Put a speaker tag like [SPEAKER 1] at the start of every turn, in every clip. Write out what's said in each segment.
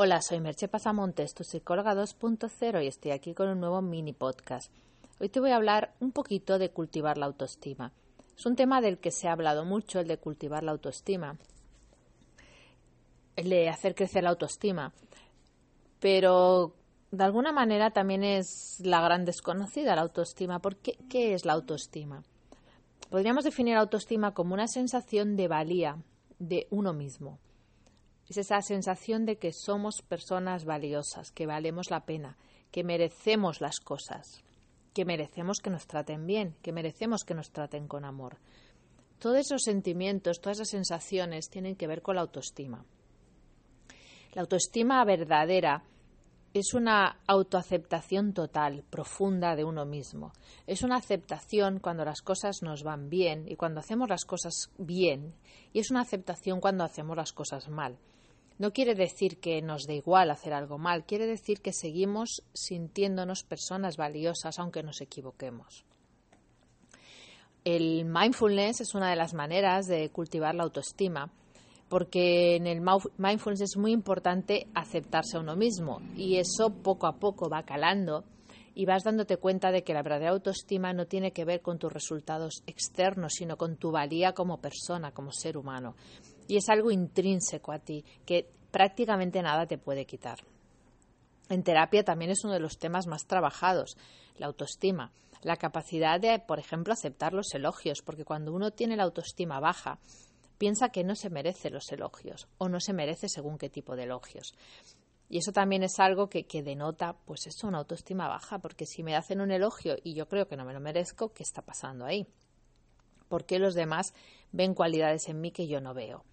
[SPEAKER 1] Hola, soy Merche Pasamontes, tu psicóloga 2.0 y estoy aquí con un nuevo mini podcast. Hoy te voy a hablar un poquito de cultivar la autoestima. Es un tema del que se ha hablado mucho, el de cultivar la autoestima, el de hacer crecer la autoestima, pero de alguna manera también es la gran desconocida la autoestima. ¿Por qué? ¿Qué es la autoestima? Podríamos definir autoestima como una sensación de valía de uno mismo es esa sensación de que somos personas valiosas, que valemos la pena, que merecemos las cosas, que merecemos que nos traten bien, que merecemos que nos traten con amor. Todos esos sentimientos, todas esas sensaciones tienen que ver con la autoestima. La autoestima verdadera es una autoaceptación total, profunda de uno mismo. Es una aceptación cuando las cosas nos van bien y cuando hacemos las cosas bien. Y es una aceptación cuando hacemos las cosas mal. No quiere decir que nos dé igual hacer algo mal, quiere decir que seguimos sintiéndonos personas valiosas aunque nos equivoquemos. El mindfulness es una de las maneras de cultivar la autoestima, porque en el mindfulness es muy importante aceptarse a uno mismo y eso poco a poco va calando y vas dándote cuenta de que la verdadera autoestima no tiene que ver con tus resultados externos, sino con tu valía como persona, como ser humano y es algo intrínseco a ti que prácticamente nada te puede quitar. En terapia también es uno de los temas más trabajados, la autoestima, la capacidad de, por ejemplo, aceptar los elogios, porque cuando uno tiene la autoestima baja, piensa que no se merece los elogios o no se merece según qué tipo de elogios. Y eso también es algo que, que denota, pues eso, una autoestima baja, porque si me hacen un elogio y yo creo que no me lo merezco, ¿qué está pasando ahí? ¿Por qué los demás ven cualidades en mí que yo no veo?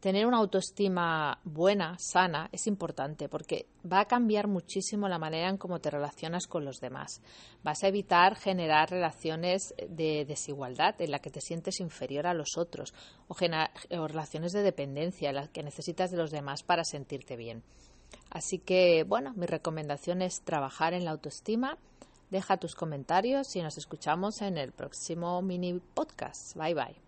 [SPEAKER 1] Tener una autoestima buena, sana, es importante porque va a cambiar muchísimo la manera en cómo te relacionas con los demás. Vas a evitar generar relaciones de desigualdad en la que te sientes inferior a los otros o, o relaciones de dependencia en las que necesitas de los demás para sentirte bien. Así que, bueno, mi recomendación es trabajar en la autoestima. Deja tus comentarios y nos escuchamos en el próximo mini podcast. Bye bye.